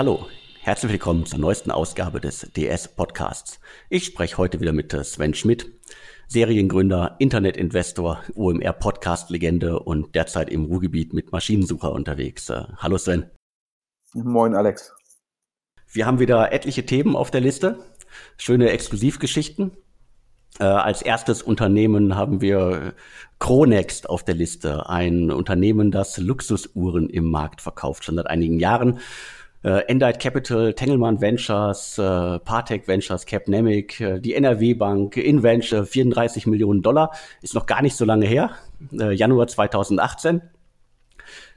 Hallo, herzlich willkommen zur neuesten Ausgabe des DS Podcasts. Ich spreche heute wieder mit Sven Schmidt, Seriengründer, Internetinvestor, OMR Podcast Legende und derzeit im Ruhrgebiet mit Maschinensucher unterwegs. Hallo Sven. Moin Alex. Wir haben wieder etliche Themen auf der Liste, schöne Exklusivgeschichten. Äh, als erstes Unternehmen haben wir Chronext auf der Liste, ein Unternehmen, das Luxusuhren im Markt verkauft, schon seit einigen Jahren. Äh, Endite Capital, Tengelmann Ventures, äh, Partec Ventures, Capnemic, äh, die NRW Bank, Inventure, 34 Millionen Dollar, ist noch gar nicht so lange her, äh, Januar 2018.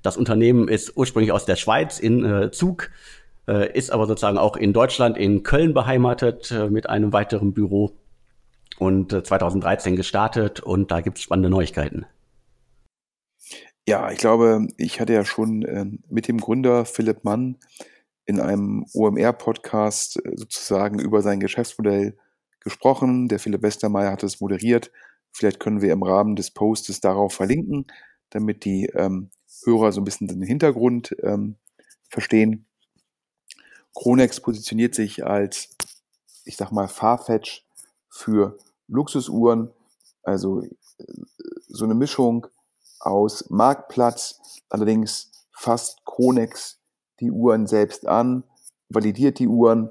Das Unternehmen ist ursprünglich aus der Schweiz in äh, Zug, äh, ist aber sozusagen auch in Deutschland, in Köln beheimatet äh, mit einem weiteren Büro und 2013 äh, gestartet und da gibt es spannende Neuigkeiten. Ja, ich glaube, ich hatte ja schon äh, mit dem Gründer Philipp Mann in einem OMR-Podcast äh, sozusagen über sein Geschäftsmodell gesprochen. Der Philipp Westermeier hat es moderiert. Vielleicht können wir im Rahmen des Postes darauf verlinken, damit die ähm, Hörer so ein bisschen den Hintergrund ähm, verstehen. Chronex positioniert sich als, ich sag mal, Farfetch für Luxusuhren, also äh, so eine Mischung aus Marktplatz, allerdings fasst Chronex die Uhren selbst an, validiert die Uhren,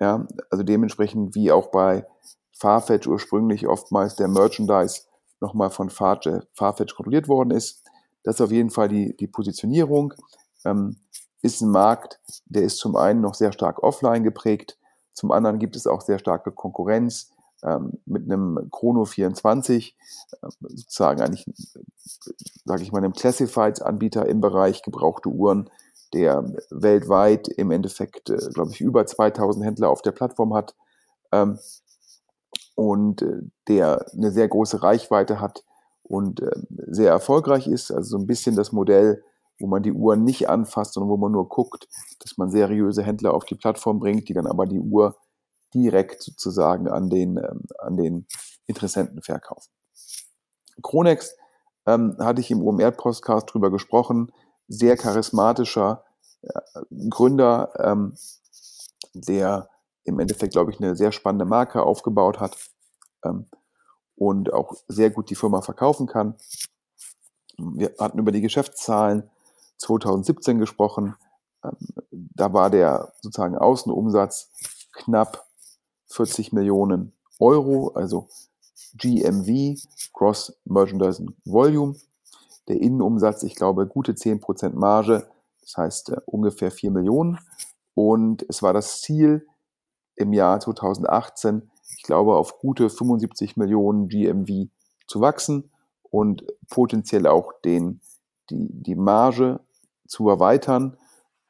ja, also dementsprechend wie auch bei Farfetch ursprünglich oftmals der Merchandise nochmal von Farfetch kontrolliert worden ist. Das ist auf jeden Fall die, die Positionierung. Ähm, ist ein Markt, der ist zum einen noch sehr stark offline geprägt, zum anderen gibt es auch sehr starke Konkurrenz ähm, mit einem Chrono 24, äh, sozusagen eigentlich, sage ich mal, einem Classifieds-Anbieter im Bereich gebrauchte Uhren, der weltweit im Endeffekt, äh, glaube ich, über 2000 Händler auf der Plattform hat ähm, und äh, der eine sehr große Reichweite hat und äh, sehr erfolgreich ist. Also so ein bisschen das Modell, wo man die Uhr nicht anfasst, sondern wo man nur guckt, dass man seriöse Händler auf die Plattform bringt, die dann aber die Uhr direkt sozusagen an den, ähm, an den Interessenten verkaufen. Chronex ähm, hatte ich im OMR-Podcast drüber gesprochen, sehr charismatischer äh, Gründer, ähm, der im Endeffekt, glaube ich, eine sehr spannende Marke aufgebaut hat ähm, und auch sehr gut die Firma verkaufen kann. Wir hatten über die Geschäftszahlen 2017 gesprochen. Ähm, da war der sozusagen Außenumsatz knapp 40 Millionen Euro, also GMV, Cross Merchandising Volume. Der Innenumsatz, ich glaube, gute 10% Marge, das heißt äh, ungefähr 4 Millionen. Und es war das Ziel im Jahr 2018, ich glaube, auf gute 75 Millionen GMV zu wachsen und potenziell auch den, die, die Marge zu erweitern.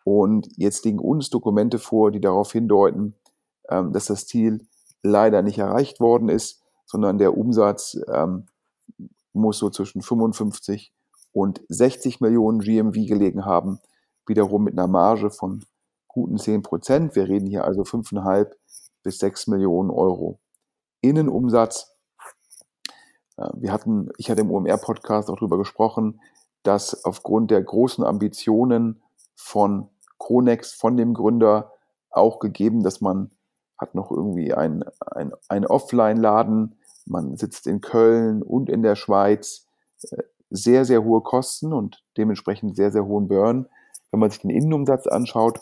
Und jetzt liegen uns Dokumente vor, die darauf hindeuten, ähm, dass das Ziel leider nicht erreicht worden ist, sondern der Umsatz ähm, muss so zwischen 55 und 60 Millionen GMV gelegen haben, wiederum mit einer Marge von guten 10 Prozent. Wir reden hier also 5,5 bis 6 Millionen Euro Innenumsatz. Äh, wir hatten, ich hatte im OMR-Podcast auch darüber gesprochen, dass aufgrund der großen Ambitionen von Kronex, von dem Gründer, auch gegeben, dass man hat noch irgendwie ein, ein, ein Offline-Laden, man sitzt in Köln und in der Schweiz, äh, sehr, sehr hohe Kosten und dementsprechend sehr, sehr hohen Burn, wenn man sich den Innenumsatz anschaut.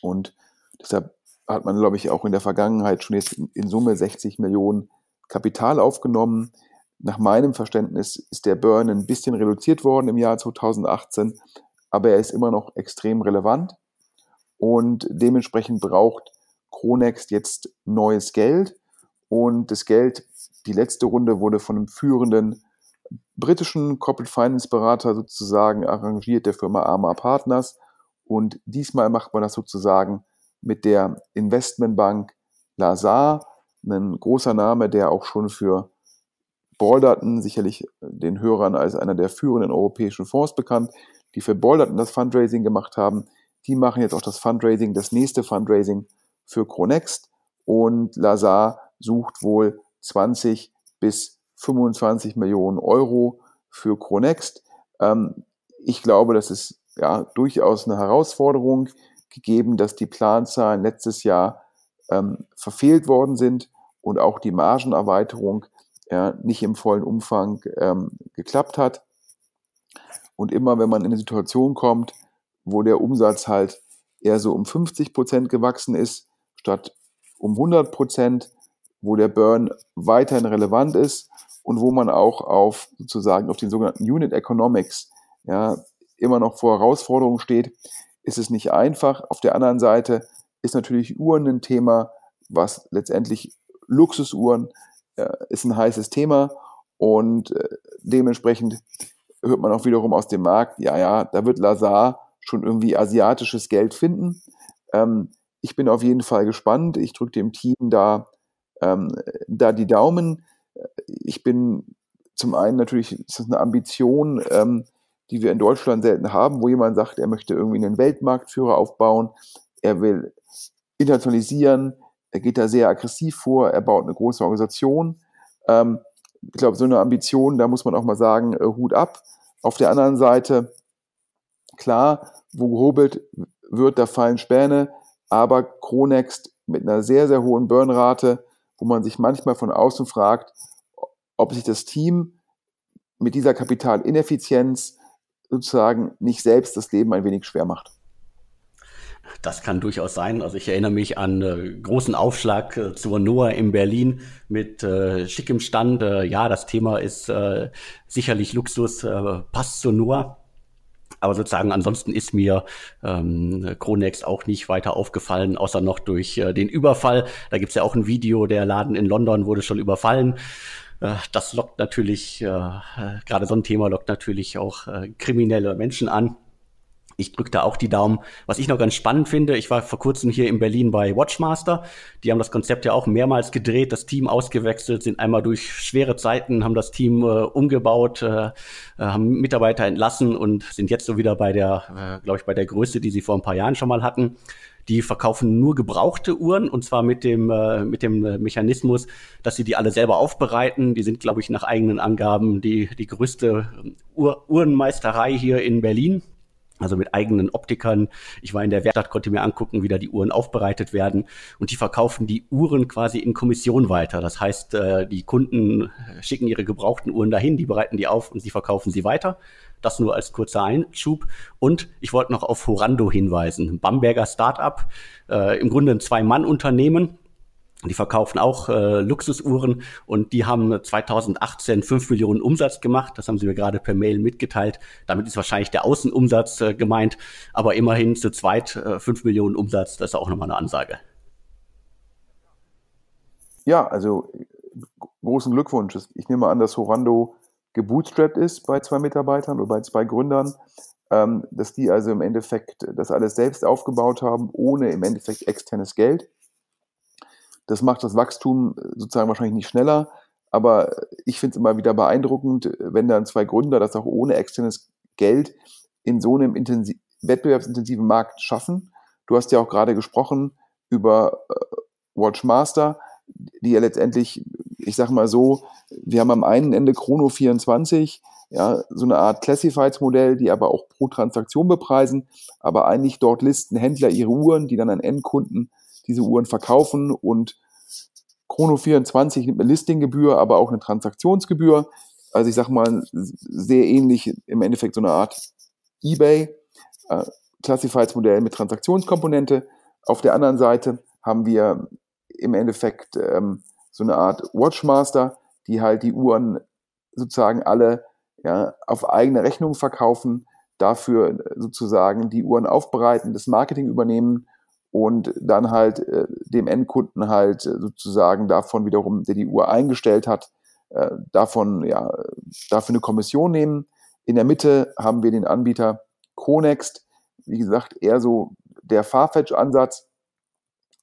Und deshalb hat man, glaube ich, auch in der Vergangenheit schon jetzt in, Summe 60 Millionen Kapital aufgenommen. Nach meinem Verständnis ist der Burn ein bisschen reduziert worden im Jahr 2018, aber er ist immer noch extrem relevant und dementsprechend braucht Chronext jetzt neues Geld und das Geld, die letzte Runde wurde von einem führenden britischen Corporate Finance Berater sozusagen arrangiert, der Firma Arma Partners. Und diesmal macht man das sozusagen mit der Investmentbank Lazar, ein großer Name, der auch schon für Balderton, sicherlich den Hörern als einer der führenden europäischen Fonds bekannt, die für Balderton das Fundraising gemacht haben. Die machen jetzt auch das Fundraising, das nächste Fundraising für Chronext und Lazar sucht wohl 20 bis 25 Millionen Euro für Chronext. Ähm, ich glaube, das ist ja durchaus eine Herausforderung. gegeben, dass die Planzahlen letztes Jahr ähm, verfehlt worden sind und auch die Margenerweiterung ja, nicht im vollen Umfang ähm, geklappt hat. Und immer wenn man in eine Situation kommt, wo der Umsatz halt eher so um 50 Prozent gewachsen ist, statt um 100 Prozent, wo der Burn weiterhin relevant ist und wo man auch auf sozusagen auf den sogenannten Unit Economics ja, immer noch vor Herausforderungen steht, ist es nicht einfach. Auf der anderen Seite ist natürlich Uhren ein Thema, was letztendlich Luxusuhren äh, ist ein heißes Thema und äh, dementsprechend hört man auch wiederum aus dem Markt, ja, ja, da wird Lazar schon irgendwie asiatisches Geld finden. Ähm, ich bin auf jeden Fall gespannt. Ich drücke dem Team da, ähm, da die Daumen. Ich bin zum einen natürlich, ist das eine Ambition, ähm, die wir in Deutschland selten haben, wo jemand sagt, er möchte irgendwie einen Weltmarktführer aufbauen, er will internationalisieren, er geht da sehr aggressiv vor, er baut eine große Organisation. Ähm, ich glaube, so eine Ambition, da muss man auch mal sagen, äh, Hut ab. Auf der anderen Seite, klar, wo gehobelt wird, da fallen Späne, aber Chronext mit einer sehr, sehr hohen Burnrate, wo man sich manchmal von außen fragt, ob sich das Team mit dieser Kapitalineffizienz sozusagen nicht selbst das Leben ein wenig schwer macht. Das kann durchaus sein. Also ich erinnere mich an äh, großen Aufschlag äh, zur Noah in Berlin mit äh, schickem Stand. Äh, ja, das Thema ist äh, sicherlich Luxus, äh, passt zur Noah. Aber sozusagen ansonsten ist mir ähm, Chronext auch nicht weiter aufgefallen, außer noch durch äh, den Überfall. Da gibt's ja auch ein Video, der Laden in London wurde schon überfallen. Äh, das lockt natürlich, äh, äh, gerade so ein Thema lockt natürlich auch kriminelle Menschen an. Ich drücke da auch die Daumen. Was ich noch ganz spannend finde, ich war vor kurzem hier in Berlin bei Watchmaster. Die haben das Konzept ja auch mehrmals gedreht, das Team ausgewechselt, sind einmal durch schwere Zeiten, haben das Team äh, umgebaut, äh haben Mitarbeiter entlassen und sind jetzt so wieder bei der, äh, glaube ich, bei der Größe, die sie vor ein paar Jahren schon mal hatten. Die verkaufen nur gebrauchte Uhren und zwar mit dem, äh, mit dem äh, Mechanismus, dass sie die alle selber aufbereiten. Die sind, glaube ich, nach eigenen Angaben die, die größte Uhr Uhrenmeisterei hier in Berlin also mit eigenen Optikern. Ich war in der Werkstatt, konnte mir angucken, wie da die Uhren aufbereitet werden. Und die verkaufen die Uhren quasi in Kommission weiter. Das heißt, äh, die Kunden schicken ihre gebrauchten Uhren dahin, die bereiten die auf und sie verkaufen sie weiter. Das nur als kurzer Einschub. Und ich wollte noch auf Horando hinweisen. Bamberger Startup, äh, im Grunde ein Zwei-Mann-Unternehmen die verkaufen auch äh, Luxusuhren und die haben 2018 5 Millionen Umsatz gemacht. Das haben sie mir gerade per Mail mitgeteilt. Damit ist wahrscheinlich der Außenumsatz äh, gemeint, aber immerhin zu zweit äh, 5 Millionen Umsatz, das ist auch nochmal eine Ansage. Ja, also großen Glückwunsch. Ich nehme an, dass Horando gebootstrapped ist bei zwei Mitarbeitern oder bei zwei Gründern, ähm, dass die also im Endeffekt das alles selbst aufgebaut haben, ohne im Endeffekt externes Geld das macht das Wachstum äh, sozusagen wahrscheinlich nicht schneller, aber ich finde es immer wieder beeindruckend, wenn dann zwei Gründer das auch ohne externes Geld in so einem intensiv, wettbewerbsintensiven Markt schaffen. Du hast ja auch gerade gesprochen über äh, Watchmaster, die ja letztendlich, ich sage mal so, wir haben am einen Ende Chrono 24, ja, so eine Art Classifieds-Modell, die aber auch pro Transaktion bepreisen, aber eigentlich dort listen Händler ihre Uhren, die dann an Endkunden diese Uhren verkaufen und Chrono24 nimmt eine Listinggebühr, aber auch eine Transaktionsgebühr. Also ich sage mal, sehr ähnlich im Endeffekt so eine Art eBay, äh, Classifieds-Modell mit Transaktionskomponente. Auf der anderen Seite haben wir im Endeffekt ähm, so eine Art Watchmaster, die halt die Uhren sozusagen alle ja, auf eigene Rechnung verkaufen, dafür sozusagen die Uhren aufbereiten, das Marketing übernehmen und dann halt äh, dem Endkunden halt äh, sozusagen davon wiederum, der die Uhr eingestellt hat, äh, davon ja dafür eine Kommission nehmen. In der Mitte haben wir den Anbieter Conext, wie gesagt, eher so der Farfetch-Ansatz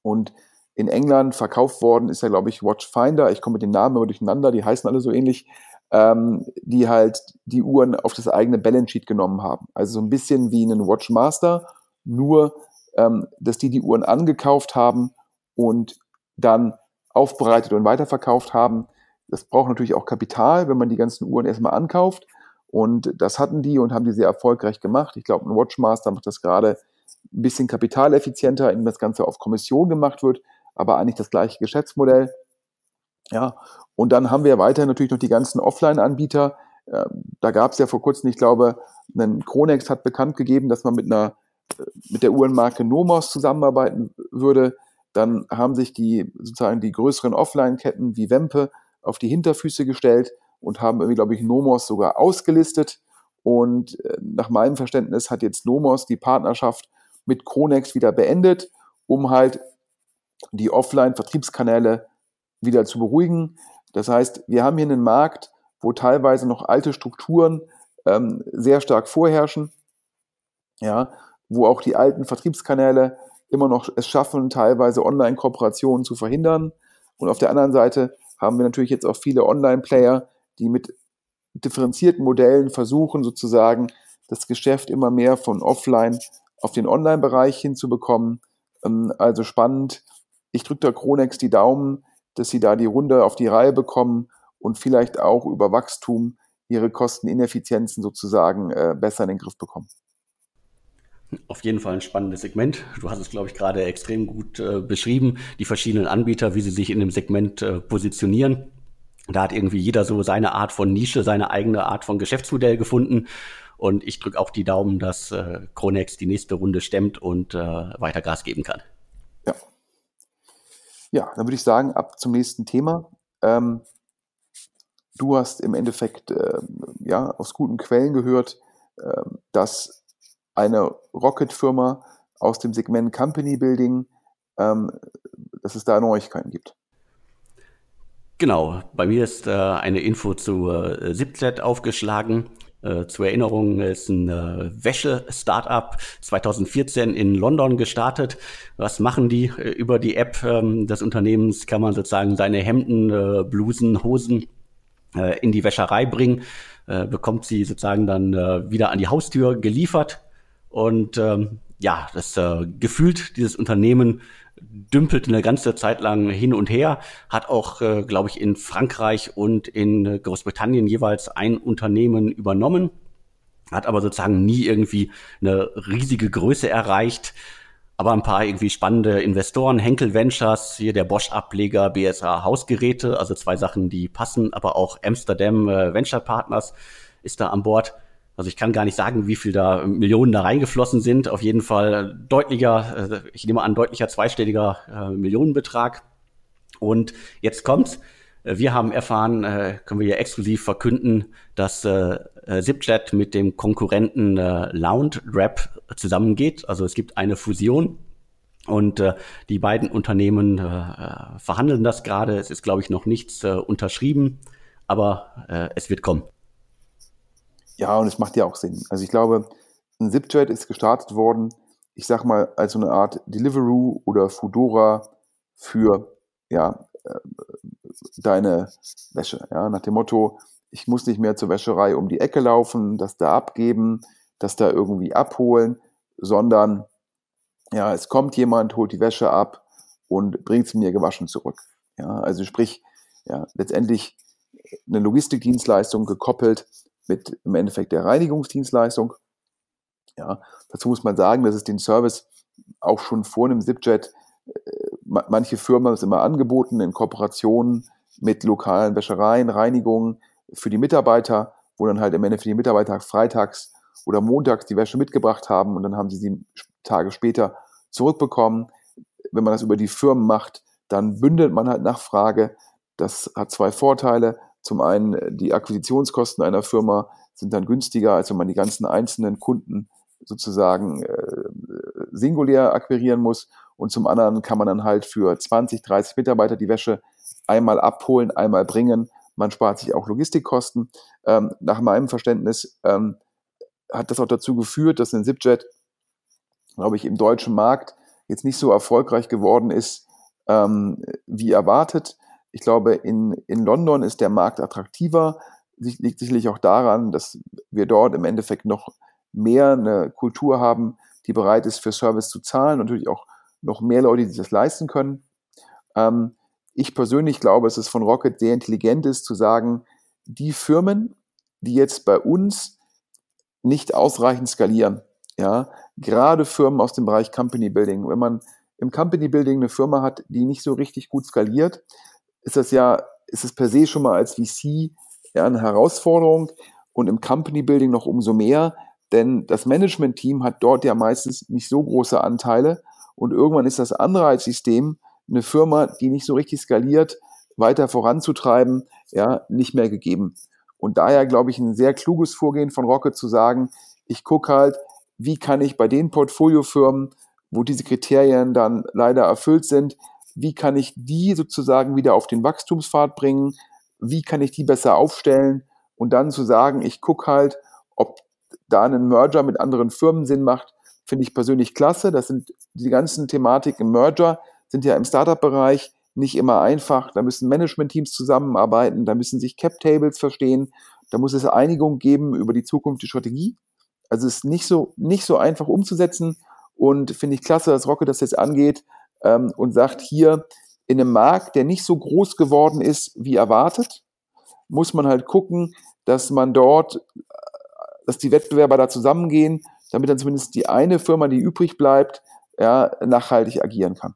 und in England verkauft worden ist ja, glaube ich, Watchfinder. Ich komme mit den Namen immer durcheinander, die heißen alle so ähnlich, ähm, die halt die Uhren auf das eigene Balance Sheet genommen haben. Also so ein bisschen wie einen Watchmaster, nur ähm, dass die die Uhren angekauft haben und dann aufbereitet und weiterverkauft haben. Das braucht natürlich auch Kapital, wenn man die ganzen Uhren erstmal ankauft. Und das hatten die und haben die sehr erfolgreich gemacht. Ich glaube, ein Watchmaster macht das gerade ein bisschen kapitaleffizienter, indem das Ganze auf Kommission gemacht wird, aber eigentlich das gleiche Geschäftsmodell. Ja, und dann haben wir weiterhin natürlich noch die ganzen Offline-Anbieter. Ähm, da gab es ja vor kurzem, ich glaube, ein Kronex hat bekannt gegeben, dass man mit einer mit der Uhrenmarke Nomos zusammenarbeiten würde. Dann haben sich die sozusagen die größeren Offline-Ketten wie Wempe auf die Hinterfüße gestellt und haben irgendwie, glaube ich, Nomos sogar ausgelistet. Und äh, nach meinem Verständnis hat jetzt Nomos die Partnerschaft mit Kronex wieder beendet, um halt die Offline-Vertriebskanäle wieder zu beruhigen. Das heißt, wir haben hier einen Markt, wo teilweise noch alte Strukturen ähm, sehr stark vorherrschen, ja, wo auch die alten Vertriebskanäle immer noch es schaffen, teilweise Online-Kooperationen zu verhindern. Und auf der anderen Seite haben wir natürlich jetzt auch viele Online-Player, die mit differenzierten Modellen versuchen, sozusagen das Geschäft immer mehr von offline auf den Online-Bereich hinzubekommen. Ähm, also spannend. Ich drücke der Kronex die Daumen, dass sie da die Runde auf die Reihe bekommen und vielleicht auch über Wachstum ihre Kostenineffizienzen sozusagen äh, besser in den Griff bekommen. Auf jeden Fall ein spannendes Segment. Du hast es, glaube ich, gerade extrem gut äh, beschrieben, die verschiedenen Anbieter, wie sie sich in dem Segment äh, positionieren. Da hat irgendwie jeder so seine Art von Nische, seine eigene Art von Geschäftsmodell gefunden. Und ich drücke auch die Daumen, dass äh, Kronex die nächste Runde stemmt und äh, weiter Gas geben kann. Ja. Ja, dann würde ich sagen, ab zum nächsten Thema. Ähm, du hast im Endeffekt äh, ja, aus guten Quellen gehört, äh, dass eine Rocket-Firma aus dem Segment Company Building, ähm, dass es da Neuigkeiten gibt. Genau, bei mir ist äh, eine Info zu äh, Zipjet aufgeschlagen. Äh, zur Erinnerung ist ein äh, Wäsche-Startup 2014 in London gestartet. Was machen die? Äh, über die App ähm, des Unternehmens kann man sozusagen seine Hemden, äh, Blusen, Hosen äh, in die Wäscherei bringen, äh, bekommt sie sozusagen dann wieder an die Haustür geliefert. Und ähm, ja, das äh, gefühlt dieses Unternehmen dümpelt eine ganze Zeit lang hin und her, hat auch, äh, glaube ich, in Frankreich und in Großbritannien jeweils ein Unternehmen übernommen, hat aber sozusagen nie irgendwie eine riesige Größe erreicht. Aber ein paar irgendwie spannende Investoren, Henkel Ventures, hier der Bosch-Ableger, BSA Hausgeräte, also zwei Sachen, die passen, aber auch Amsterdam äh, Venture Partners ist da an Bord. Also ich kann gar nicht sagen, wie viel da Millionen da reingeflossen sind. Auf jeden Fall deutlicher, äh, ich nehme an, deutlicher zweistelliger äh, Millionenbetrag. Und jetzt kommt's. Äh, wir haben erfahren, äh, können wir hier exklusiv verkünden, dass äh, äh Zipchat mit dem Konkurrenten äh, Lounge zusammengeht. Also es gibt eine Fusion und äh, die beiden Unternehmen äh, verhandeln das gerade. Es ist, glaube ich, noch nichts äh, unterschrieben, aber äh, es wird kommen. Ja, und es macht ja auch Sinn. Also ich glaube, ein Zipchat ist gestartet worden, ich sag mal, als so eine Art Deliveroo oder Foodora für ja, äh, deine Wäsche. Ja, nach dem Motto, ich muss nicht mehr zur Wäscherei um die Ecke laufen, das da abgeben, das da irgendwie abholen, sondern ja, es kommt jemand, holt die Wäsche ab und bringt sie mir gewaschen zurück. Ja, also sprich, ja, letztendlich eine Logistikdienstleistung gekoppelt mit im Endeffekt der Reinigungsdienstleistung. Ja, dazu muss man sagen, dass es den Service auch schon vor einem Zipjet äh, manche Firmen haben es immer angeboten in Kooperationen mit lokalen Wäschereien, Reinigungen für die Mitarbeiter, wo dann halt im Endeffekt die Mitarbeiter freitags oder montags die Wäsche mitgebracht haben und dann haben sie sie Tage später zurückbekommen. Wenn man das über die Firmen macht, dann bündelt man halt Nachfrage. Das hat zwei Vorteile. Zum einen, äh, die Akquisitionskosten einer Firma sind dann günstiger, als wenn man die ganzen einzelnen Kunden sozusagen äh, singulär akquirieren muss. Und zum anderen kann man dann halt für 20, 30 Mitarbeiter die Wäsche einmal abholen, einmal bringen. Man spart sich auch Logistikkosten. Ähm, nach meinem Verständnis ähm, hat das auch dazu geführt, dass ein Zipjet, glaube ich, im deutschen Markt jetzt nicht so erfolgreich geworden ist, ähm, wie erwartet. Ich glaube, in, in London ist der Markt attraktiver. Liegt sicherlich auch daran, dass wir dort im Endeffekt noch mehr eine Kultur haben, die bereit ist, für Service zu zahlen. Natürlich auch noch mehr Leute, die das leisten können. Ähm, ich persönlich glaube, dass es von Rocket sehr intelligent ist, zu sagen, die Firmen, die jetzt bei uns nicht ausreichend skalieren, Ja, gerade Firmen aus dem Bereich Company Building. Wenn man im Company Building eine Firma hat, die nicht so richtig gut skaliert, ist das ja, ist es per se schon mal als VC ja eine Herausforderung und im Company Building noch umso mehr, denn das Management-Team hat dort ja meistens nicht so große Anteile und irgendwann ist das Anreizsystem, eine Firma, die nicht so richtig skaliert, weiter voranzutreiben, ja, nicht mehr gegeben. Und daher glaube ich ein sehr kluges Vorgehen von Rocket zu sagen, ich gucke halt, wie kann ich bei den Portfoliofirmen, wo diese Kriterien dann leider erfüllt sind, wie kann ich die sozusagen wieder auf den Wachstumspfad bringen, wie kann ich die besser aufstellen und dann zu sagen, ich gucke halt, ob da ein Merger mit anderen Firmen Sinn macht, finde ich persönlich klasse. Das sind die ganzen Thematiken im Merger, sind ja im Startup-Bereich nicht immer einfach. Da müssen Management-Teams zusammenarbeiten, da müssen sich Cap-Tables verstehen, da muss es Einigung geben über die Zukunft der Strategie. Also es ist nicht so, nicht so einfach umzusetzen und finde ich klasse, dass Rocket das jetzt angeht ähm, und sagt, hier in einem Markt, der nicht so groß geworden ist wie erwartet, muss man halt gucken, dass man dort, dass die Wettbewerber da zusammengehen, damit dann zumindest die eine Firma, die übrig bleibt, ja, nachhaltig agieren kann.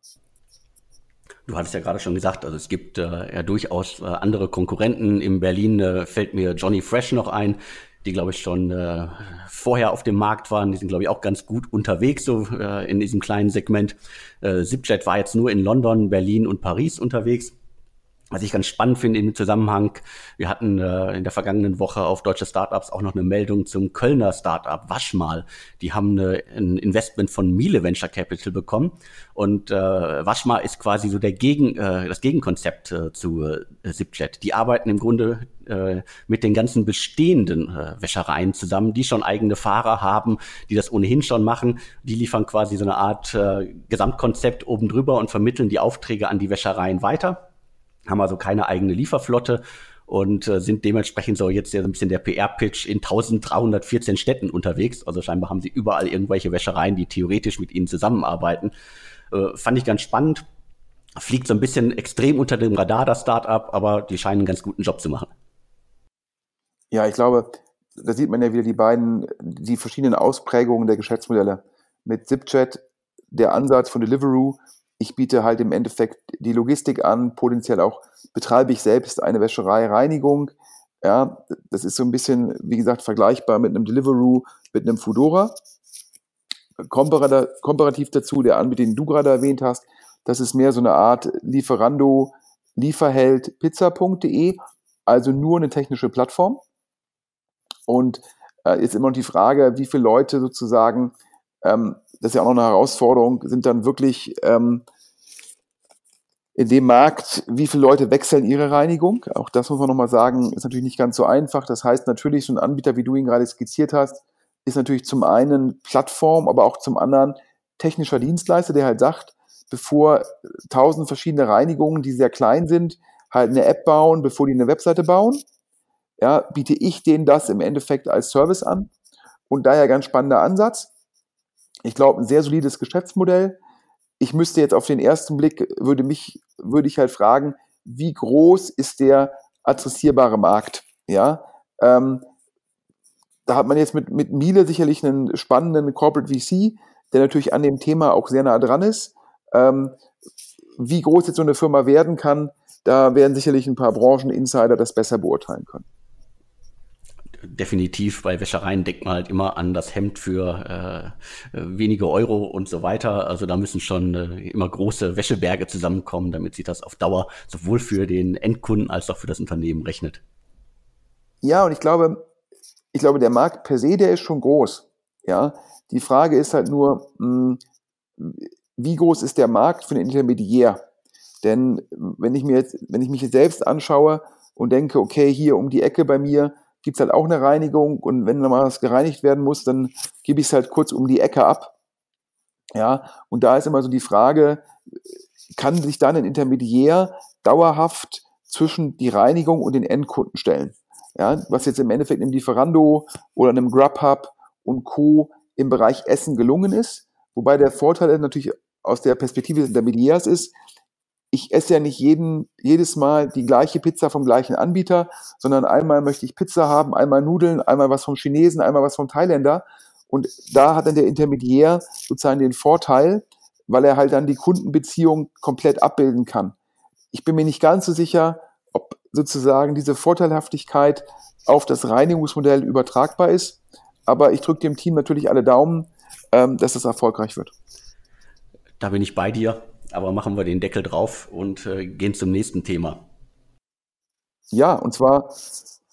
Du hattest ja gerade schon gesagt, also es gibt äh, ja durchaus äh, andere Konkurrenten. In Berlin äh, fällt mir Johnny Fresh noch ein, die glaube ich schon äh, vorher auf dem Markt waren. Die sind glaube ich auch ganz gut unterwegs so äh, in diesem kleinen Segment. Äh, Zipjet war jetzt nur in London, Berlin und Paris unterwegs. Was ich ganz spannend finde im Zusammenhang, wir hatten äh, in der vergangenen Woche auf deutsche Startups auch noch eine Meldung zum Kölner Startup Waschmal. Die haben eine, ein Investment von Miele Venture Capital bekommen und äh, Waschmal ist quasi so der Gegen, äh, das Gegenkonzept äh, zu äh, Zipjet. Die arbeiten im Grunde äh, mit den ganzen bestehenden äh, Wäschereien zusammen, die schon eigene Fahrer haben, die das ohnehin schon machen. Die liefern quasi so eine Art äh, Gesamtkonzept oben drüber und vermitteln die Aufträge an die Wäschereien weiter haben also keine eigene Lieferflotte und äh, sind dementsprechend so jetzt ein bisschen der PR-Pitch in 1314 Städten unterwegs. Also scheinbar haben sie überall irgendwelche Wäschereien, die theoretisch mit ihnen zusammenarbeiten. Äh, fand ich ganz spannend. Fliegt so ein bisschen extrem unter dem Radar, das Startup, aber die scheinen einen ganz guten Job zu machen. Ja, ich glaube, da sieht man ja wieder die beiden, die verschiedenen Ausprägungen der Geschäftsmodelle. Mit Zipchat der Ansatz von Deliveroo, ich biete halt im Endeffekt die Logistik an, potenziell auch betreibe ich selbst eine Wäscherei, Reinigung. Ja, das ist so ein bisschen, wie gesagt, vergleichbar mit einem Deliveroo, mit einem Foodora. Komparativ dazu, der Anbieter, den du gerade erwähnt hast, das ist mehr so eine Art Lieferando, Lieferheld, pizza.de, also nur eine technische Plattform. Und äh, jetzt immer noch die Frage, wie viele Leute sozusagen ähm, das ist ja auch noch eine Herausforderung, sind dann wirklich ähm, in dem Markt, wie viele Leute wechseln ihre Reinigung? Auch das muss man nochmal sagen, ist natürlich nicht ganz so einfach. Das heißt natürlich, so ein Anbieter, wie du ihn gerade skizziert hast, ist natürlich zum einen Plattform, aber auch zum anderen technischer Dienstleister, der halt sagt, bevor tausend verschiedene Reinigungen, die sehr klein sind, halt eine App bauen, bevor die eine Webseite bauen, ja, biete ich denen das im Endeffekt als Service an. Und daher ganz spannender Ansatz. Ich glaube, ein sehr solides Geschäftsmodell. Ich müsste jetzt auf den ersten Blick, würde mich, würde ich halt fragen, wie groß ist der adressierbare Markt? Ja, ähm, da hat man jetzt mit, mit Miele sicherlich einen spannenden Corporate VC, der natürlich an dem Thema auch sehr nah dran ist. Ähm, wie groß jetzt so eine Firma werden kann, da werden sicherlich ein paar Brancheninsider das besser beurteilen können definitiv bei Wäschereien denkt man halt immer an das Hemd für äh, wenige Euro und so weiter. Also da müssen schon äh, immer große Wäscheberge zusammenkommen, damit sich das auf Dauer sowohl für den Endkunden als auch für das Unternehmen rechnet. Ja, und ich glaube, ich glaube, der Markt per se, der ist schon groß. Ja, die Frage ist halt nur, mh, hm, wie groß ist der Markt für den Intermediär? Denn wenn ich mir jetzt, wenn ich mich jetzt selbst anschaue und denke, okay, hier um die Ecke bei mir gibt es halt auch eine Reinigung und wenn mal was gereinigt werden muss, dann gebe ich es halt kurz um die Ecke ab. Ja, und da ist immer so die Frage, kann sich dann ein Intermediär dauerhaft zwischen die Reinigung und den Endkunden stellen? Ja, was jetzt im Endeffekt im Lieferando oder einem Grubhub und Co. im Bereich Essen gelungen ist. Wobei der Vorteil natürlich aus der Perspektive des Intermediärs ist, ich esse ja nicht jeden, jedes Mal die gleiche Pizza vom gleichen Anbieter, sondern einmal möchte ich Pizza haben, einmal Nudeln, einmal was vom Chinesen, einmal was vom Thailänder. Und da hat dann der Intermediär sozusagen den Vorteil, weil er halt dann die Kundenbeziehung komplett abbilden kann. Ich bin mir nicht ganz so sicher, ob sozusagen diese Vorteilhaftigkeit auf das Reinigungsmodell übertragbar ist. Aber ich drücke dem Team natürlich alle Daumen, ähm, dass es erfolgreich wird. Da bin ich bei dir, aber machen wir den Deckel drauf und äh, gehen zum nächsten Thema. Ja, und zwar,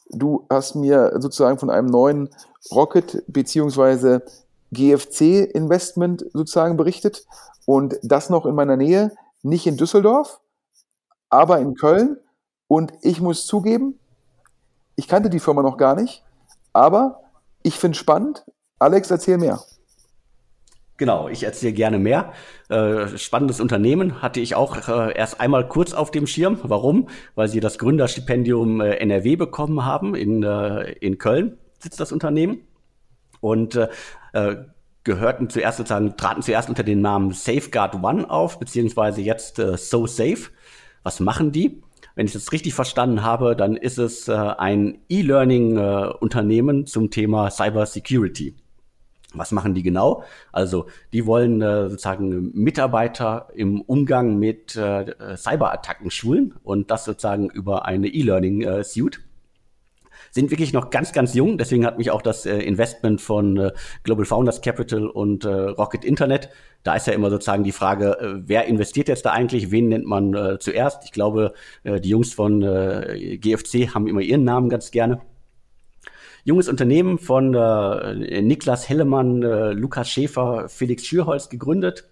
du hast mir sozusagen von einem neuen Rocket beziehungsweise GFC-Investment sozusagen berichtet und das noch in meiner Nähe, nicht in Düsseldorf, aber in Köln. Und ich muss zugeben, ich kannte die Firma noch gar nicht, aber ich finde es spannend. Alex, erzähl mehr. Genau, ich erzähle gerne mehr. Äh, spannendes Unternehmen hatte ich auch äh, erst einmal kurz auf dem Schirm. Warum? Weil sie das Gründerstipendium äh, NRW bekommen haben. In, äh, in Köln sitzt das Unternehmen. Und äh, äh, gehörten zuerst sozusagen, traten zuerst unter dem Namen Safeguard One auf, beziehungsweise jetzt So Safe. Was machen die? Wenn ich das richtig verstanden habe, dann ist es ein E-Learning-Unternehmen zum Thema Cyber Security. Was machen die genau? Also die wollen äh, sozusagen Mitarbeiter im Umgang mit äh, Cyberattacken schulen und das sozusagen über eine E-Learning-Suite. Äh, sind wirklich noch ganz, ganz jung. Deswegen hat mich auch das äh, Investment von äh, Global Founders Capital und äh, Rocket Internet. Da ist ja immer sozusagen die Frage, äh, wer investiert jetzt da eigentlich? Wen nennt man äh, zuerst? Ich glaube, äh, die Jungs von äh, GFC haben immer ihren Namen ganz gerne junges Unternehmen von äh, Niklas Hellemann, äh, Lukas Schäfer, Felix Schürholz gegründet.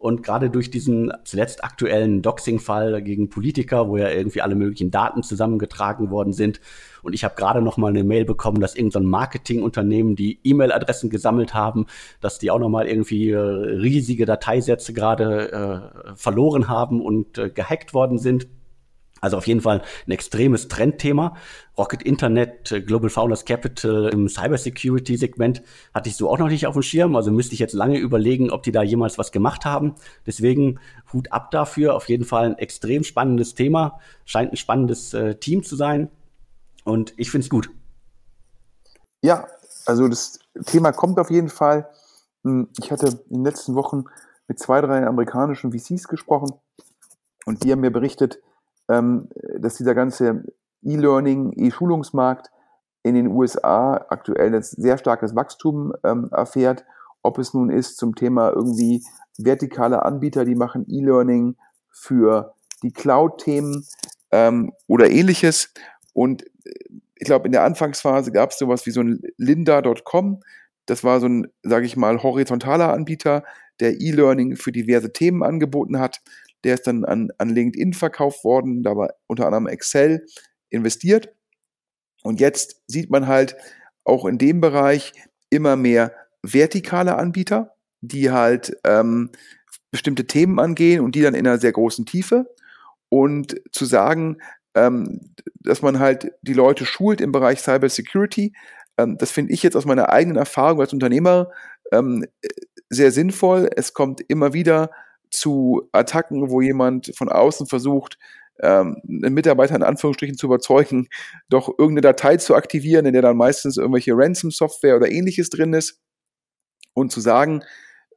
Und gerade durch diesen zuletzt aktuellen Doxing-Fall gegen Politiker, wo ja irgendwie alle möglichen Daten zusammengetragen worden sind. Und ich habe gerade noch mal eine Mail bekommen, dass irgendein so Marketingunternehmen die E-Mail-Adressen gesammelt haben, dass die auch noch mal irgendwie äh, riesige Dateisätze gerade äh, verloren haben und äh, gehackt worden sind. Also auf jeden Fall ein extremes Trendthema. Rocket Internet, äh, Global Founders Capital im Cybersecurity-Segment hatte ich so auch noch nicht auf dem Schirm. Also müsste ich jetzt lange überlegen, ob die da jemals was gemacht haben. Deswegen Hut ab dafür. Auf jeden Fall ein extrem spannendes Thema. Scheint ein spannendes äh, Team zu sein. Und ich finde es gut. Ja, also das Thema kommt auf jeden Fall. Hm, ich hatte in den letzten Wochen mit zwei, drei amerikanischen VCs gesprochen und die haben mir berichtet, dass dieser ganze E-Learning, E-Schulungsmarkt in den USA aktuell ein sehr starkes Wachstum ähm, erfährt. Ob es nun ist zum Thema irgendwie vertikale Anbieter, die machen E-Learning für die Cloud-Themen ähm, oder ähnliches. Und äh, ich glaube, in der Anfangsphase gab es sowas wie so ein Linda.com. Das war so ein, sage ich mal, horizontaler Anbieter, der E-Learning für diverse Themen angeboten hat. Der ist dann an, an LinkedIn verkauft worden, da war unter anderem Excel investiert. Und jetzt sieht man halt auch in dem Bereich immer mehr vertikale Anbieter, die halt ähm, bestimmte Themen angehen und die dann in einer sehr großen Tiefe. Und zu sagen, ähm, dass man halt die Leute schult im Bereich Cyber Security, ähm, das finde ich jetzt aus meiner eigenen Erfahrung als Unternehmer ähm, sehr sinnvoll. Es kommt immer wieder zu Attacken, wo jemand von außen versucht, ähm, einen Mitarbeiter in Anführungsstrichen zu überzeugen, doch irgendeine Datei zu aktivieren, in der dann meistens irgendwelche Ransom-Software oder ähnliches drin ist und zu sagen,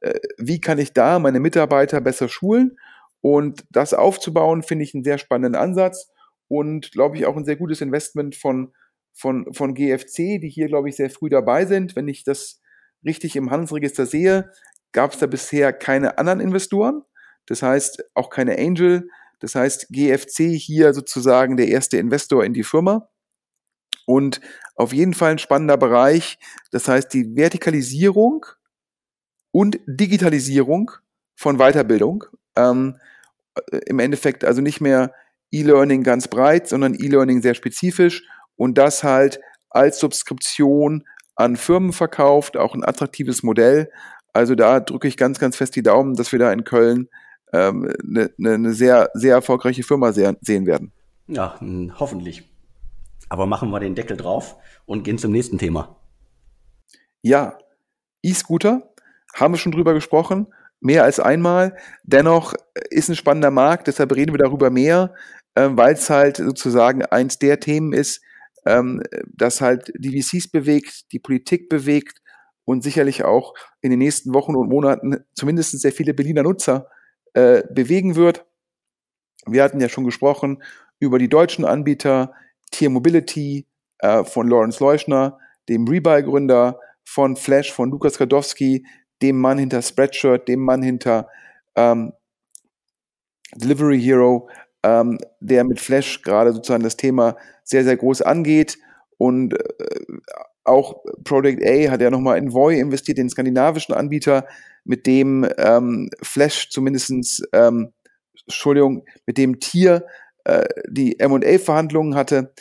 äh, wie kann ich da meine Mitarbeiter besser schulen und das aufzubauen, finde ich einen sehr spannenden Ansatz und glaube ich auch ein sehr gutes Investment von, von, von GFC, die hier, glaube ich, sehr früh dabei sind. Wenn ich das richtig im Handelsregister sehe, gab es da bisher keine anderen Investoren. Das heißt, auch keine Angel. Das heißt, GFC hier sozusagen der erste Investor in die Firma. Und auf jeden Fall ein spannender Bereich. Das heißt, die Vertikalisierung und Digitalisierung von Weiterbildung. Ähm, Im Endeffekt also nicht mehr E-Learning ganz breit, sondern E-Learning sehr spezifisch und das halt als Subskription an Firmen verkauft, auch ein attraktives Modell. Also da drücke ich ganz, ganz fest die Daumen, dass wir da in Köln ähm, eine, eine sehr, sehr erfolgreiche Firma sehen werden. Ja, hoffentlich. Aber machen wir den Deckel drauf und gehen zum nächsten Thema. Ja, E-Scooter, haben wir schon drüber gesprochen, mehr als einmal. Dennoch ist ein spannender Markt, deshalb reden wir darüber mehr, äh, weil es halt sozusagen eins der Themen ist, ähm, das halt die VCs bewegt, die Politik bewegt und sicherlich auch in den nächsten Wochen und Monaten zumindest sehr viele Berliner Nutzer äh, bewegen wird. Wir hatten ja schon gesprochen über die deutschen Anbieter, Tier Mobility äh, von Lawrence Leuschner, dem Rebuy-Gründer von Flash von Lukas Gadowski, dem Mann hinter Spreadshirt, dem Mann hinter ähm, Delivery Hero, ähm, der mit Flash gerade sozusagen das Thema sehr, sehr groß angeht. Und äh, auch Project A hat ja nochmal in Voy investiert, den skandinavischen Anbieter, mit dem ähm, Flash zumindestens, ähm, Entschuldigung, mit dem Tier äh, die M&A-Verhandlungen hatte.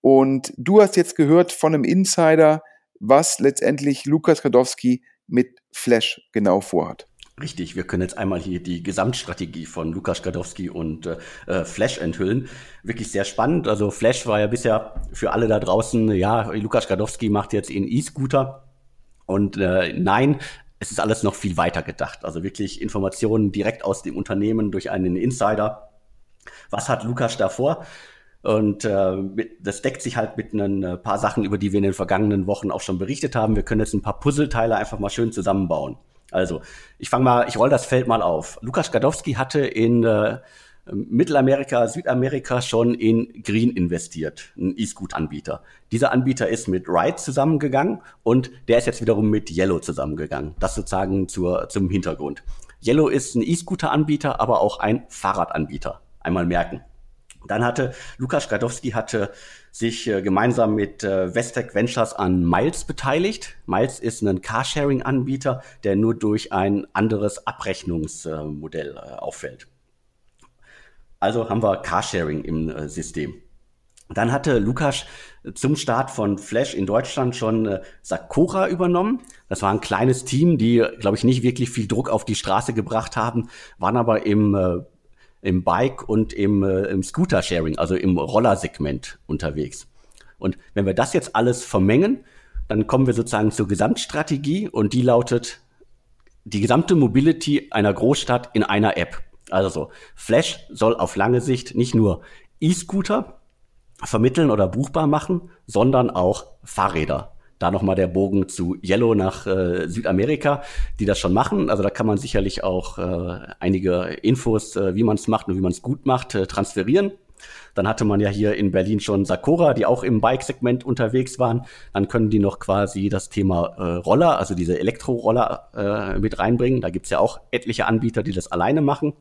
Und du hast jetzt gehört von einem Insider, was letztendlich Lukas Kadowski mit Flash genau vorhat. Richtig, wir können jetzt einmal hier die Gesamtstrategie von Lukas Gadowski und äh, Flash enthüllen. Wirklich sehr spannend. Also Flash war ja bisher für alle da draußen, ja, Lukas Gadowski macht jetzt einen E-Scooter. Und äh, nein, es ist alles noch viel weiter gedacht. Also wirklich Informationen direkt aus dem Unternehmen durch einen Insider. Was hat Lukas davor? Und äh, das deckt sich halt mit ein äh, paar Sachen, über die wir in den vergangenen Wochen auch schon berichtet haben. Wir können jetzt ein paar Puzzleteile einfach mal schön zusammenbauen. Also, ich fange mal, ich roll das Feld mal auf. Lukas Gadowski hatte in äh, Mittelamerika, Südamerika schon in Green investiert, ein E-Scoot-Anbieter. Dieser Anbieter ist mit Ride zusammengegangen und der ist jetzt wiederum mit Yellow zusammengegangen. Das sozusagen zur, zum Hintergrund. Yellow ist ein E-Scooter-Anbieter, aber auch ein Fahrradanbieter. Einmal merken. Dann hatte Lukas Skadowski hatte sich äh, gemeinsam mit äh, Vestec Ventures an Miles beteiligt. Miles ist ein Carsharing-Anbieter, der nur durch ein anderes Abrechnungsmodell äh, auffällt. Also haben wir Carsharing im äh, System. Dann hatte Lukas zum Start von Flash in Deutschland schon äh, Sakura übernommen. Das war ein kleines Team, die, glaube ich, nicht wirklich viel Druck auf die Straße gebracht haben, waren aber im äh, im Bike und im, äh, im Scooter-Sharing, also im Rollersegment unterwegs. Und wenn wir das jetzt alles vermengen, dann kommen wir sozusagen zur Gesamtstrategie und die lautet die gesamte Mobility einer Großstadt in einer App. Also Flash soll auf lange Sicht nicht nur E-Scooter vermitteln oder buchbar machen, sondern auch Fahrräder da nochmal der Bogen zu Yellow nach äh, Südamerika, die das schon machen. Also da kann man sicherlich auch äh, einige Infos, äh, wie man es macht und wie man es gut macht, äh, transferieren. Dann hatte man ja hier in Berlin schon Sakura, die auch im Bike-Segment unterwegs waren. Dann können die noch quasi das Thema äh, Roller, also diese Elektroroller äh, mit reinbringen. Da gibt's ja auch etliche Anbieter, die das alleine machen.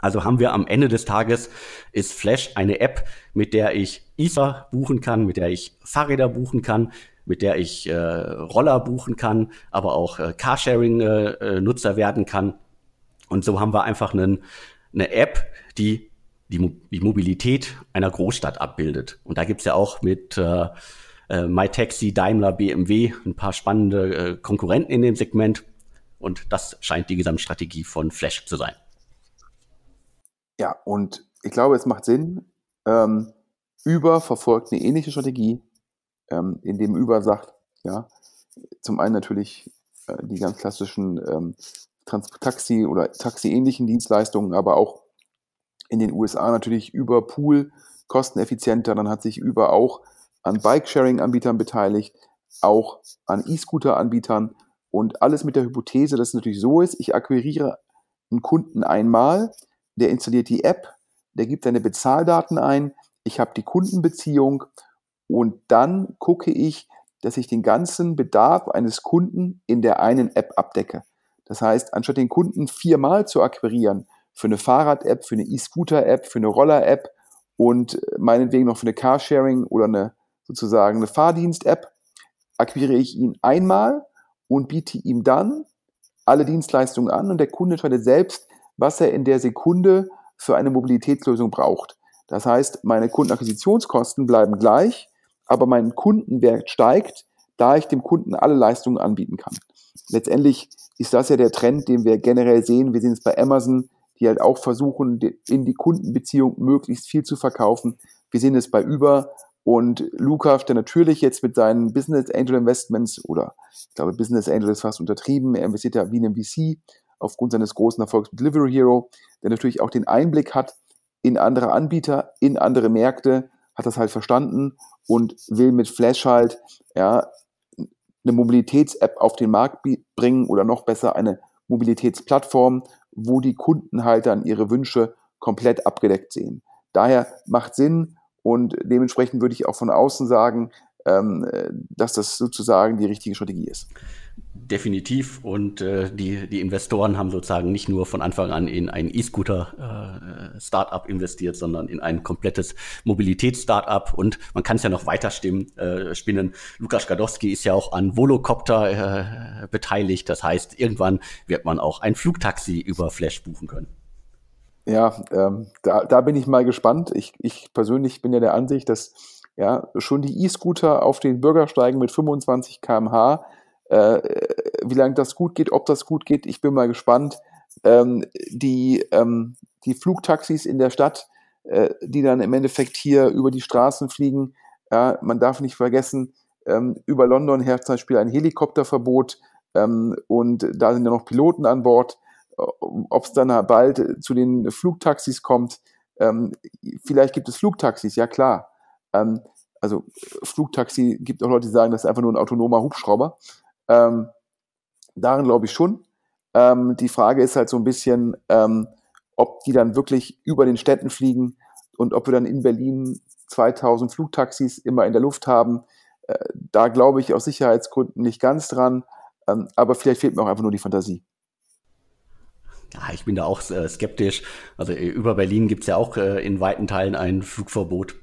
Also haben wir am Ende des Tages ist Flash eine App, mit der ich ISA buchen kann, mit der ich Fahrräder buchen kann, mit der ich äh, Roller buchen kann, aber auch äh, Carsharing-Nutzer äh, werden kann. Und so haben wir einfach einen, eine App, die die, die Mobilität einer Großstadt abbildet. Und da gibt's ja auch mit äh, äh, MyTaxi, Daimler, BMW ein paar spannende äh, Konkurrenten in dem Segment. Und das scheint die Gesamtstrategie von Flash zu sein. Ja, und ich glaube, es macht Sinn. Ähm, Uber verfolgt eine ähnliche Strategie ähm, in dem Über sagt, ja, zum einen natürlich äh, die ganz klassischen ähm, Taxi- oder Taxi-ähnlichen Dienstleistungen, aber auch in den USA natürlich über Pool kosteneffizienter. Dann hat sich über auch an Bike-Sharing-Anbietern beteiligt, auch an E-Scooter-Anbietern und alles mit der Hypothese, dass es natürlich so ist, ich akquiriere einen Kunden einmal, der installiert die App, der gibt seine Bezahldaten ein, ich habe die Kundenbeziehung und dann gucke ich, dass ich den ganzen Bedarf eines Kunden in der einen App abdecke. Das heißt, anstatt den Kunden viermal zu akquirieren, für eine Fahrrad-App, für eine E-Scooter-App, für eine Roller-App und meinetwegen noch für eine Carsharing oder eine sozusagen eine Fahrdienst-App, akquiriere ich ihn einmal und biete ihm dann alle Dienstleistungen an und der Kunde entscheidet selbst, was er in der Sekunde für eine Mobilitätslösung braucht. Das heißt, meine Kundenakquisitionskosten bleiben gleich, aber mein Kundenwert steigt, da ich dem Kunden alle Leistungen anbieten kann. Letztendlich ist das ja der Trend, den wir generell sehen. Wir sehen es bei Amazon, die halt auch versuchen, in die Kundenbeziehung möglichst viel zu verkaufen. Wir sehen es bei Uber und Lukas, der natürlich jetzt mit seinen Business Angel Investments oder ich glaube Business Angel ist fast untertrieben, er investiert ja wie ein VC aufgrund seines großen Erfolgs mit Delivery Hero, der natürlich auch den Einblick hat in andere Anbieter, in andere Märkte, hat das halt verstanden und will mit Flash halt, ja, eine Mobilitäts-App auf den Markt bringen oder noch besser eine Mobilitätsplattform, wo die Kunden halt dann ihre Wünsche komplett abgedeckt sehen. Daher macht Sinn und dementsprechend würde ich auch von außen sagen, ähm, dass das sozusagen die richtige Strategie ist. Definitiv. Und äh, die, die Investoren haben sozusagen nicht nur von Anfang an in ein E-Scooter-Startup äh, investiert, sondern in ein komplettes Mobilitäts-Startup. Und man kann es ja noch weiter stimmen, äh, spinnen. Lukas Gadowski ist ja auch an Volocopter äh, beteiligt. Das heißt, irgendwann wird man auch ein Flugtaxi über Flash buchen können. Ja, ähm, da, da bin ich mal gespannt. Ich, ich persönlich bin ja der Ansicht, dass ja schon die E-Scooter auf den Bürgersteigen mit 25 km/h äh, wie lange das gut geht, ob das gut geht, ich bin mal gespannt. Ähm, die, ähm, die Flugtaxis in der Stadt, äh, die dann im Endeffekt hier über die Straßen fliegen, ja, man darf nicht vergessen, ähm, über London herrscht zum Beispiel ein Helikopterverbot ähm, und da sind ja noch Piloten an Bord. Ob es dann bald zu den Flugtaxis kommt, ähm, vielleicht gibt es Flugtaxis, ja klar. Ähm, also Flugtaxi gibt auch Leute, die sagen, das ist einfach nur ein autonomer Hubschrauber. Ähm, darin glaube ich schon. Ähm, die Frage ist halt so ein bisschen, ähm, ob die dann wirklich über den Städten fliegen und ob wir dann in Berlin 2000 Flugtaxis immer in der Luft haben. Äh, da glaube ich aus Sicherheitsgründen nicht ganz dran, ähm, aber vielleicht fehlt mir auch einfach nur die Fantasie. Ja, ich bin da auch äh, skeptisch. Also äh, über Berlin gibt es ja auch äh, in weiten Teilen ein Flugverbot.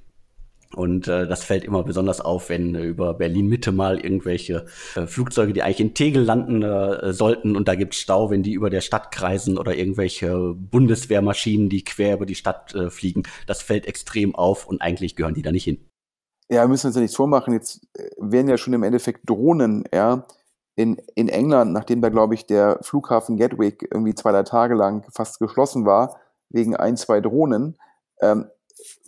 Und äh, das fällt immer besonders auf, wenn äh, über Berlin-Mitte mal irgendwelche äh, Flugzeuge, die eigentlich in Tegel landen äh, sollten und da gibt Stau, wenn die über der Stadt kreisen oder irgendwelche Bundeswehrmaschinen, die quer über die Stadt äh, fliegen. Das fällt extrem auf und eigentlich gehören die da nicht hin. Ja, wir müssen uns ja nichts vormachen. Jetzt äh, werden ja schon im Endeffekt Drohnen, ja, in, in England, nachdem da, glaube ich, der Flughafen Gatwick irgendwie zwei, drei Tage lang fast geschlossen war, wegen ein, zwei Drohnen, ähm,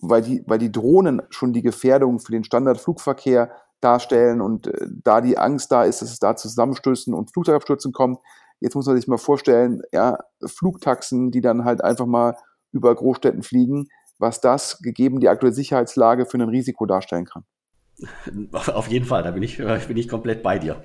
weil die, weil die Drohnen schon die Gefährdung für den Standardflugverkehr darstellen und äh, da die Angst da ist, dass es da zu Zusammenstößen und Flugzeugabstürzen kommt. Jetzt muss man sich mal vorstellen, ja, Flugtaxen, die dann halt einfach mal über Großstädten fliegen, was das, gegeben die aktuelle Sicherheitslage, für ein Risiko darstellen kann. Auf jeden Fall, da bin ich, bin ich komplett bei dir.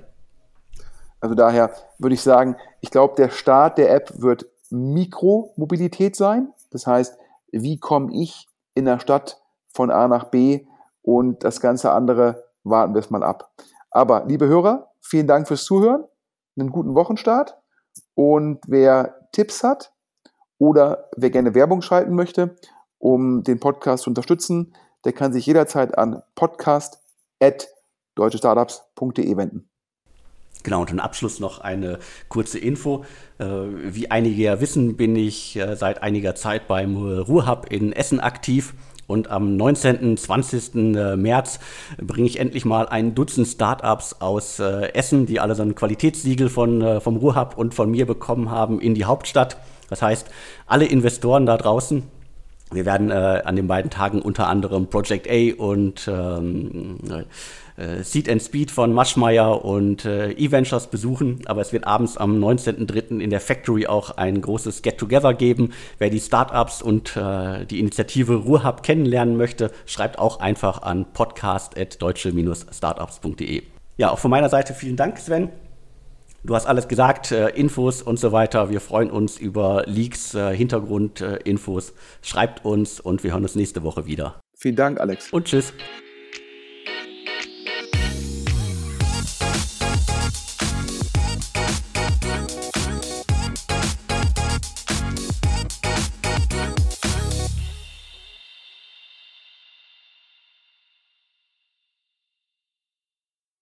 Also daher würde ich sagen, ich glaube, der Start der App wird Mikromobilität sein. Das heißt, wie komme ich in der Stadt von A nach B und das ganze andere warten wir es mal ab. Aber liebe Hörer, vielen Dank fürs Zuhören, einen guten Wochenstart und wer Tipps hat oder wer gerne Werbung schalten möchte, um den Podcast zu unterstützen, der kann sich jederzeit an podcast.deutschestartups.de wenden. Genau, und zum Abschluss noch eine kurze Info. Äh, wie einige ja wissen, bin ich äh, seit einiger Zeit beim Ruhrhub in Essen aktiv. Und am 19. 20. Äh, März bringe ich endlich mal ein Dutzend Startups aus Essen, die alle so ein Qualitätssiegel von, vom Ruhrhub und von mir bekommen haben, in die Hauptstadt. Das heißt, alle Investoren da draußen, wir werden äh, an den beiden Tagen unter anderem Project A und ähm, äh, Seed and Speed von Maschmeyer und äh, E-Ventures besuchen. Aber es wird abends am 19.03. in der Factory auch ein großes Get-Together geben. Wer die Startups und äh, die Initiative Ruhrhub kennenlernen möchte, schreibt auch einfach an podcast.deutsche-startups.de. Ja, auch von meiner Seite vielen Dank, Sven. Du hast alles gesagt, äh, Infos und so weiter. Wir freuen uns über Leaks, äh, Hintergrundinfos. Schreibt uns und wir hören uns nächste Woche wieder. Vielen Dank, Alex. Und tschüss.